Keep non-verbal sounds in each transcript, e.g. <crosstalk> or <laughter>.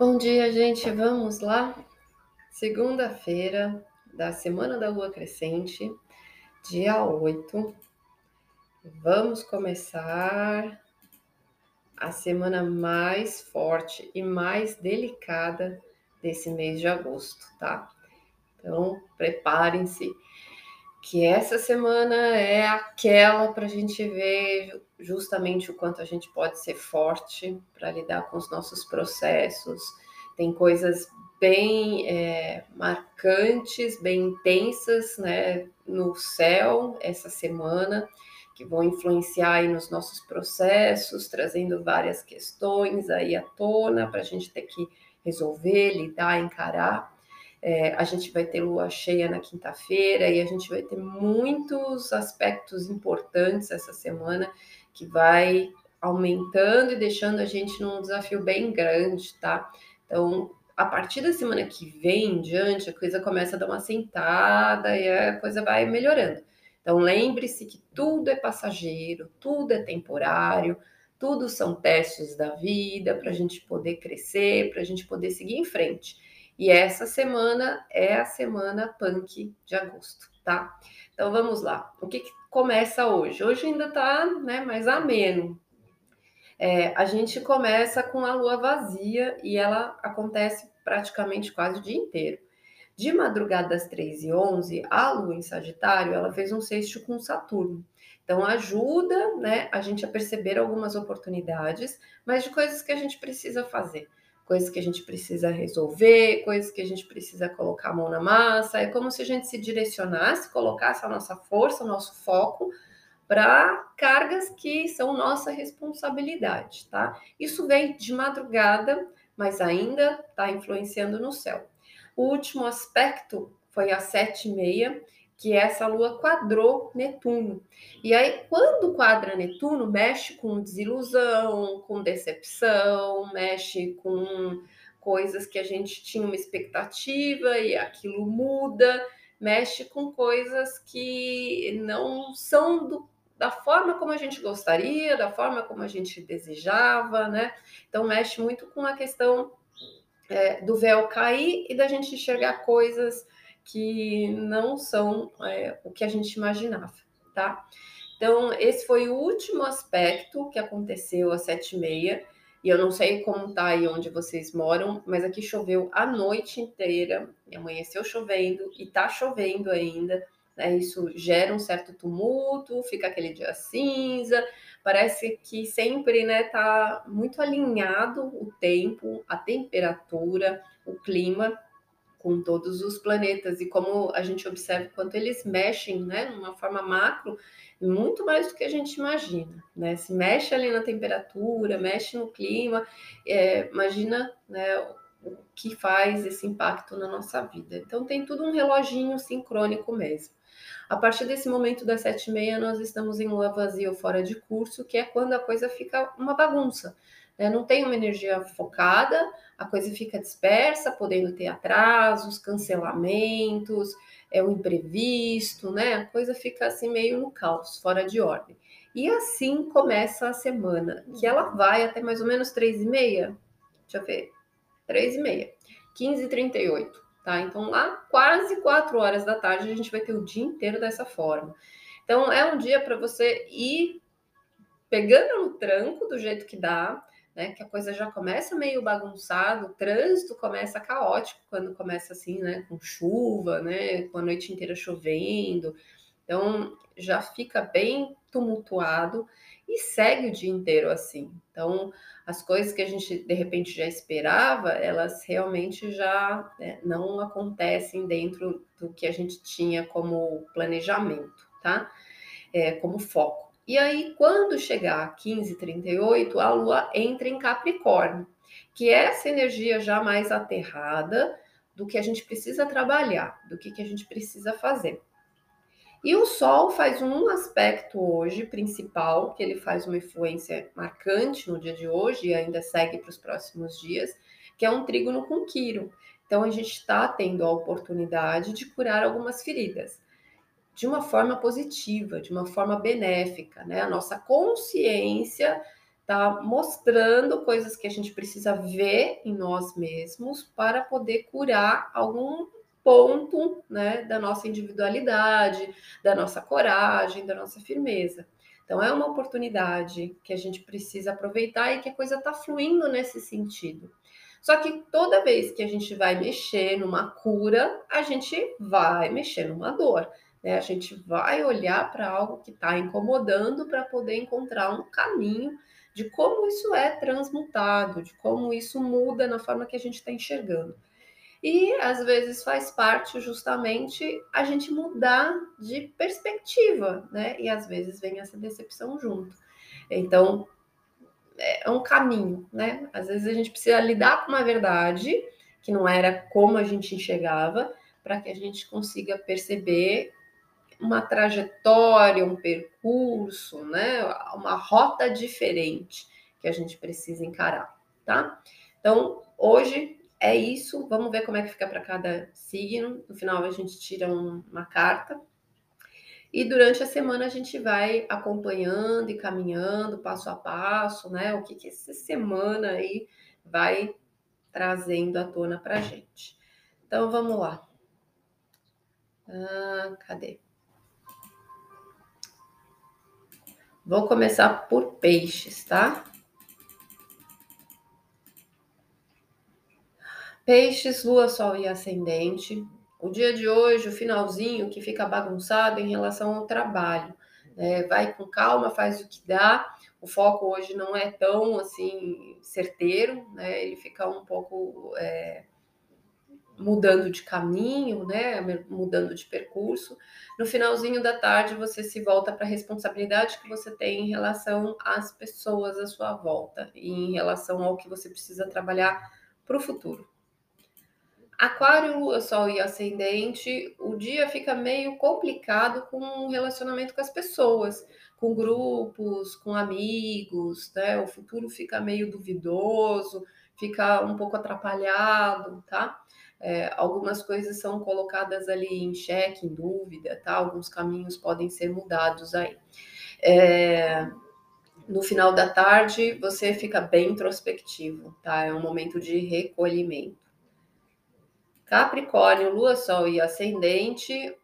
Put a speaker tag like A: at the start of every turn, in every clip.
A: Bom dia, gente. Vamos lá? Segunda-feira da semana da lua crescente, dia 8. Vamos começar a semana mais forte e mais delicada desse mês de agosto, tá? Então, preparem-se que essa semana é aquela para a gente ver justamente o quanto a gente pode ser forte para lidar com os nossos processos. Tem coisas bem é, marcantes, bem intensas né, no céu essa semana, que vão influenciar aí nos nossos processos, trazendo várias questões aí à tona para a gente ter que resolver, lidar, encarar. É, a gente vai ter lua cheia na quinta-feira e a gente vai ter muitos aspectos importantes essa semana que vai aumentando e deixando a gente num desafio bem grande, tá? Então, a partir da semana que vem em diante, a coisa começa a dar uma sentada e a coisa vai melhorando. Então, lembre-se que tudo é passageiro, tudo é temporário, tudo são testes da vida para a gente poder crescer, para a gente poder seguir em frente. E essa semana é a semana punk de agosto, tá? Então vamos lá. O que, que começa hoje? Hoje ainda tá né, mais ameno. É, a gente começa com a lua vazia e ela acontece praticamente quase o dia inteiro. De madrugada às 3 e 11 a lua em Sagitário, ela fez um sexto com Saturno. Então ajuda né, a gente a perceber algumas oportunidades, mas de coisas que a gente precisa fazer coisas que a gente precisa resolver, coisas que a gente precisa colocar a mão na massa. É como se a gente se direcionasse, colocasse a nossa força, o nosso foco para cargas que são nossa responsabilidade, tá? Isso vem de madrugada, mas ainda está influenciando no céu. O último aspecto foi às sete e meia, que essa lua quadrou Netuno. E aí, quando quadra Netuno, mexe com desilusão, com decepção, mexe com coisas que a gente tinha uma expectativa e aquilo muda, mexe com coisas que não são do, da forma como a gente gostaria, da forma como a gente desejava, né? Então, mexe muito com a questão é, do véu cair e da gente enxergar coisas que não são é, o que a gente imaginava, tá? Então, esse foi o último aspecto que aconteceu às sete e meia, e eu não sei como tá aí onde vocês moram, mas aqui choveu a noite inteira, amanheceu chovendo e tá chovendo ainda, né? Isso gera um certo tumulto, fica aquele dia cinza, parece que sempre, né, tá muito alinhado o tempo, a temperatura, o clima, com todos os planetas e como a gente observa quanto eles mexem, né, numa forma macro, muito mais do que a gente imagina, né? Se mexe ali na temperatura, mexe no clima, é, imagina, né, o que faz esse impacto na nossa vida. Então tem tudo um reloginho sincrônico mesmo. A partir desse momento das sete e meia, nós estamos em lua vazia ou fora de curso, que é quando a coisa fica uma bagunça não tem uma energia focada, a coisa fica dispersa, podendo ter atrasos, cancelamentos, é o imprevisto, né? A coisa fica assim meio no caos, fora de ordem. E assim começa a semana, que ela vai até mais ou menos três e meia. Deixa eu ver. Três e meia. 15 e 38, tá? Então lá quase quatro horas da tarde a gente vai ter o dia inteiro dessa forma. Então é um dia para você ir pegando no tranco do jeito que dá, né? Que a coisa já começa meio bagunçada, o trânsito começa caótico quando começa assim, né? Com chuva, né? Com a noite inteira chovendo. Então já fica bem tumultuado e segue o dia inteiro assim. Então as coisas que a gente de repente já esperava, elas realmente já né, não acontecem dentro do que a gente tinha como planejamento, tá? É, como foco. E aí, quando chegar a 1538, a Lua entra em Capricórnio, que é essa energia já mais aterrada do que a gente precisa trabalhar, do que, que a gente precisa fazer. E o Sol faz um aspecto hoje principal, que ele faz uma influência marcante no dia de hoje e ainda segue para os próximos dias, que é um trígono com Quiro. Então a gente está tendo a oportunidade de curar algumas feridas de uma forma positiva, de uma forma benéfica, né? A nossa consciência está mostrando coisas que a gente precisa ver em nós mesmos para poder curar algum ponto né, da nossa individualidade, da nossa coragem, da nossa firmeza. Então, é uma oportunidade que a gente precisa aproveitar e que a coisa está fluindo nesse sentido. Só que toda vez que a gente vai mexer numa cura, a gente vai mexer numa dor. Né? A gente vai olhar para algo que está incomodando para poder encontrar um caminho de como isso é transmutado, de como isso muda na forma que a gente está enxergando. E às vezes faz parte justamente a gente mudar de perspectiva, né? E às vezes vem essa decepção junto. Então, é um caminho, né? Às vezes a gente precisa lidar com uma verdade que não era como a gente enxergava, para que a gente consiga perceber uma trajetória, um percurso, né? Uma rota diferente que a gente precisa encarar, tá? Então, hoje é isso. Vamos ver como é que fica para cada signo. No final a gente tira um, uma carta. E durante a semana a gente vai acompanhando e caminhando passo a passo, né? O que, que essa semana aí vai trazendo à tona para gente. Então vamos lá. Ah, cadê? Vou começar por peixes, tá? Peixes, lua, sol e ascendente. O dia de hoje, o finalzinho que fica bagunçado em relação ao trabalho. Né? Vai com calma, faz o que dá. O foco hoje não é tão assim certeiro, né? Ele fica um pouco é, mudando de caminho, né? Mudando de percurso. No finalzinho da tarde, você se volta para a responsabilidade que você tem em relação às pessoas à sua volta e em relação ao que você precisa trabalhar para o futuro. Aquário, Lua, Sol e Ascendente, o dia fica meio complicado com o relacionamento com as pessoas, com grupos, com amigos, né? O futuro fica meio duvidoso, fica um pouco atrapalhado, tá? É, algumas coisas são colocadas ali em xeque, em dúvida, tá? Alguns caminhos podem ser mudados aí. É, no final da tarde, você fica bem introspectivo, tá? É um momento de recolhimento. Capricórnio, Lua, Sol e Ascendente,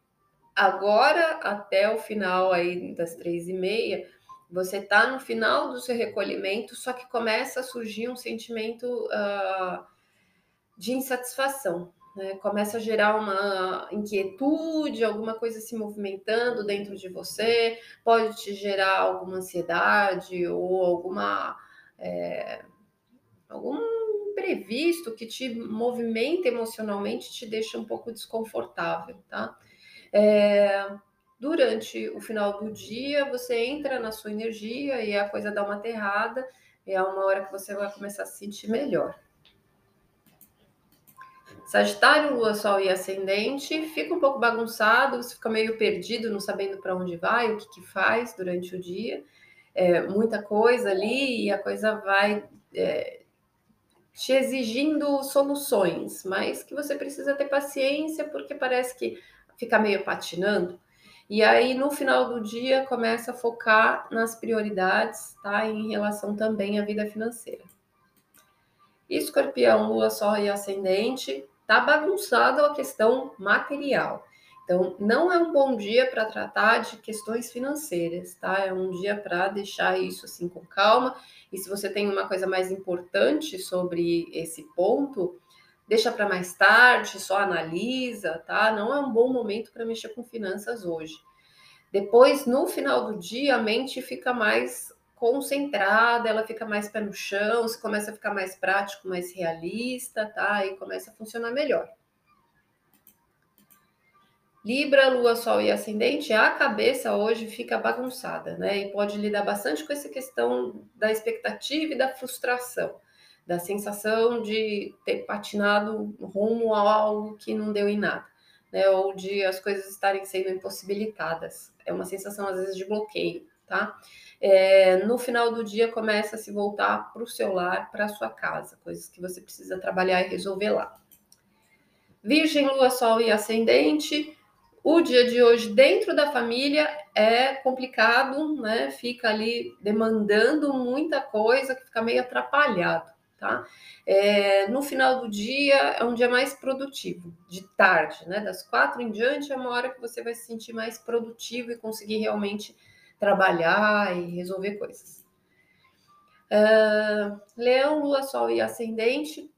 A: agora até o final aí das três e meia, você está no final do seu recolhimento, só que começa a surgir um sentimento uh, de insatisfação. Né? Começa a gerar uma inquietude, alguma coisa se movimentando dentro de você, pode te gerar alguma ansiedade ou alguma. É, algum imprevisto que te movimenta emocionalmente te deixa um pouco desconfortável, tá? É, durante o final do dia, você entra na sua energia e a coisa dá uma aterrada, e é uma hora que você vai começar a se sentir melhor. Sagitário, Lua, Sol e Ascendente fica um pouco bagunçado, você fica meio perdido, não sabendo para onde vai, o que, que faz durante o dia. É, muita coisa ali e a coisa vai é, te exigindo soluções, mas que você precisa ter paciência porque parece que fica meio patinando. E aí no final do dia começa a focar nas prioridades, tá? Em relação também à vida financeira. Escorpião, Lua, Sol e Ascendente, tá bagunçado a questão material. Então, não é um bom dia para tratar de questões financeiras, tá? É um dia para deixar isso assim com calma. E se você tem uma coisa mais importante sobre esse ponto, deixa para mais tarde, só analisa, tá? Não é um bom momento para mexer com finanças hoje. Depois, no final do dia, a mente fica mais concentrada, ela fica mais pé no chão, você começa a ficar mais prático, mais realista, tá? E começa a funcionar melhor. Libra, Lua, Sol e Ascendente, a cabeça hoje fica bagunçada, né? E pode lidar bastante com essa questão da expectativa e da frustração, da sensação de ter patinado rumo a algo que não deu em nada, né? Ou de as coisas estarem sendo impossibilitadas. É uma sensação, às vezes, de bloqueio, tá? É, no final do dia começa a se voltar para o seu lar, para a sua casa, coisas que você precisa trabalhar e resolver lá. Virgem, Lua, Sol e Ascendente O dia de hoje dentro da família é complicado, né? Fica ali demandando muita coisa que fica meio atrapalhado, tá? É, no final do dia é um dia mais produtivo, de tarde, né? Das quatro em diante é uma hora que você vai se sentir mais produtivo e conseguir realmente trabalhar e resolver coisas. Uh, Leão, Lua, Sol e Ascendente.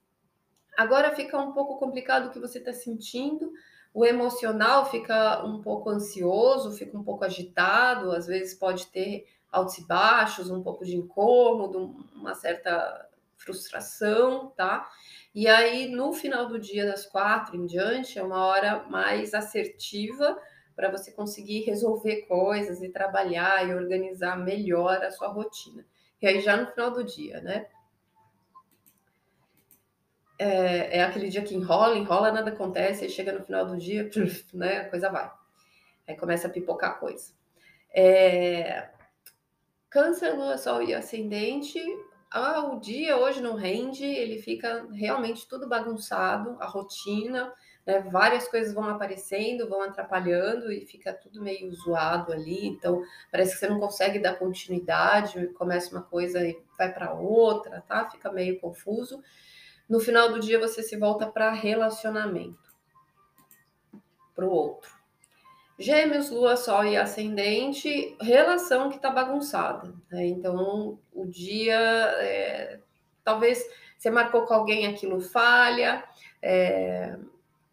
A: Agora fica um pouco complicado o que você está sentindo o emocional fica um pouco ansioso, fica um pouco agitado, às vezes pode ter altos e baixos, um pouco de incômodo, uma certa frustração, tá? E aí, no final do dia, das quatro em diante, é uma hora mais assertiva para você conseguir resolver coisas e trabalhar e organizar melhor a sua rotina. E aí, já no final do dia, né? é, é, aquele dia que enrola, enrola, nada acontece, aí chega no final do dia, <laughs> né, a coisa vai. Aí começa a pipocar coisa. É, câncer, lua, sol e ascendente, ah, o dia hoje não rende, ele fica realmente tudo bagunçado, a rotina, né, várias coisas vão aparecendo, vão atrapalhando e fica tudo meio zoado ali, então parece que você não consegue dar continuidade, começa uma coisa e vai para outra, tá? Fica meio confuso. No final do dia você se volta para relacionamento, para o outro. Gêmeos, Lua, Sol e Ascendente, relação que está bagunçada. Né? Então, o dia, é, talvez você marcou com alguém, aquilo falha, é,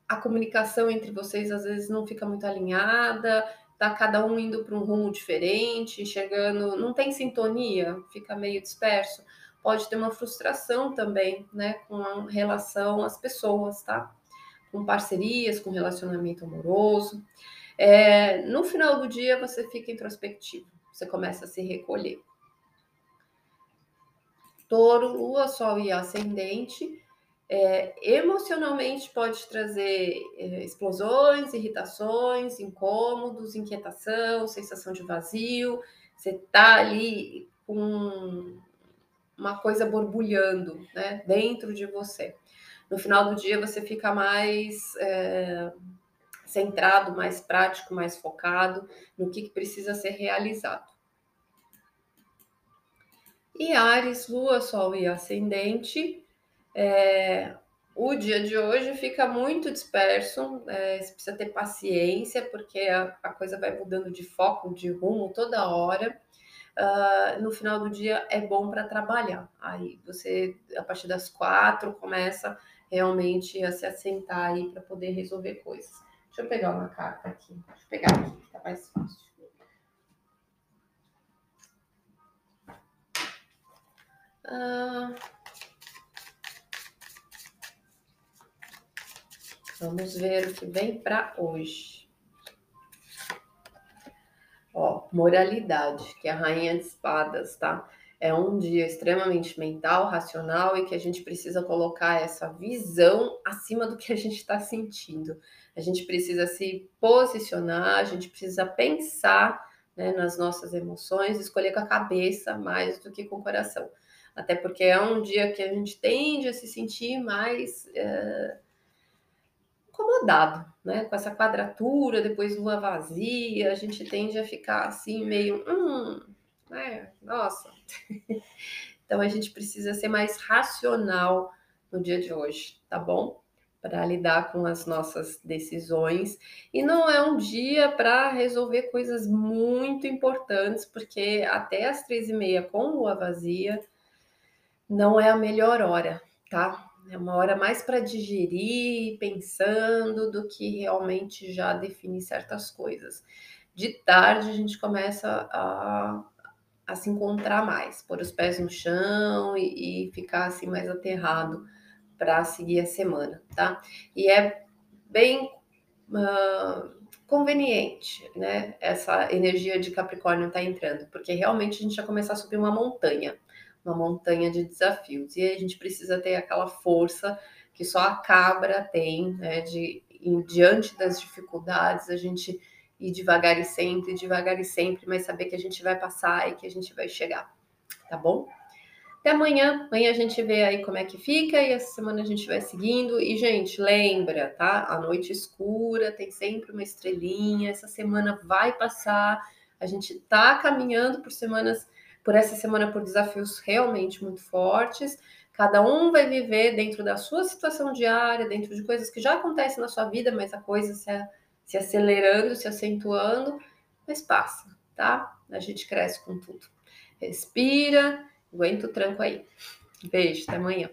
A: a comunicação entre vocês às vezes não fica muito alinhada, tá cada um indo para um rumo diferente, enxergando, não tem sintonia, fica meio disperso pode ter uma frustração também, né, com relação às pessoas, tá? Com parcerias, com relacionamento amoroso. É, no final do dia, você fica introspectivo, você começa a se recolher. Touro, Lua, Sol e Ascendente, é, emocionalmente pode trazer é, explosões, irritações, incômodos, inquietação, sensação de vazio. Você tá ali com uma coisa borbulhando né, dentro de você. No final do dia você fica mais é, centrado, mais prático, mais focado no que, que precisa ser realizado. E Ares, Lua, Sol e Ascendente, é, o dia de hoje fica muito disperso, é, você precisa ter paciência, porque a, a coisa vai mudando de foco, de rumo toda hora uh, no final do dia é bom para trabalhar. Aí você, a partir das quatro, começa realmente a se assentar aí para poder resolver coisas. Deixa eu pegar uma carta aqui. Deixa eu pegar aqui, que tá mais fácil. Vamos ver o que vem para hoje. Ó, moralidade, que é a rainha de espadas, tá? É um dia extremamente mental, racional e que a gente precisa colocar essa visão acima do que a gente está sentindo. A gente precisa se posicionar, a gente precisa pensar né, nas nossas emoções, escolher com a cabeça mais do que com o coração. Até porque é um dia que a gente tende a se sentir mais. É incomodado, né? Com essa quadratura, depois lua vazia, a gente tende a ficar assim, meio, hum, né? Nossa. <laughs> então a gente precisa ser mais racional no dia de hoje, tá bom? Para lidar com as nossas decisões. E não é um dia para resolver coisas muito importantes, porque até as três e meia com lua vazia não é a melhor hora, tá? É uma hora mais para digerir, pensando, do que realmente já definir certas coisas. De tarde a gente começa a, a se encontrar mais, pôr os pés no chão e, e ficar assim mais aterrado para seguir a semana, tá? E é bem uh, conveniente, né? Essa energia de Capricórnio tá entrando, porque realmente a gente vai começar a subir uma montanha uma montanha de desafios. E a gente precisa ter aquela força que só a cabra tem, né, de em, diante das dificuldades, a gente ir devagar e sempre, devagar e sempre, mas saber que a gente vai passar e que a gente vai chegar, tá bom? Até amanhã. Amanhã a gente vê aí como é que fica e essa semana a gente vai seguindo. E, gente, lembra, tá? A noite escura tem sempre uma estrelinha. Essa semana vai passar. A gente tá caminhando por semanas, por essa semana, por desafios realmente muito fortes. Cada um vai viver dentro da sua situação diária, dentro de coisas que já acontecem na sua vida, mas a coisa se, se acelerando, se acentuando, mas passa, tá? A gente cresce com tudo. Respira Aguenta o tranco aí. Beijo, até amanhã.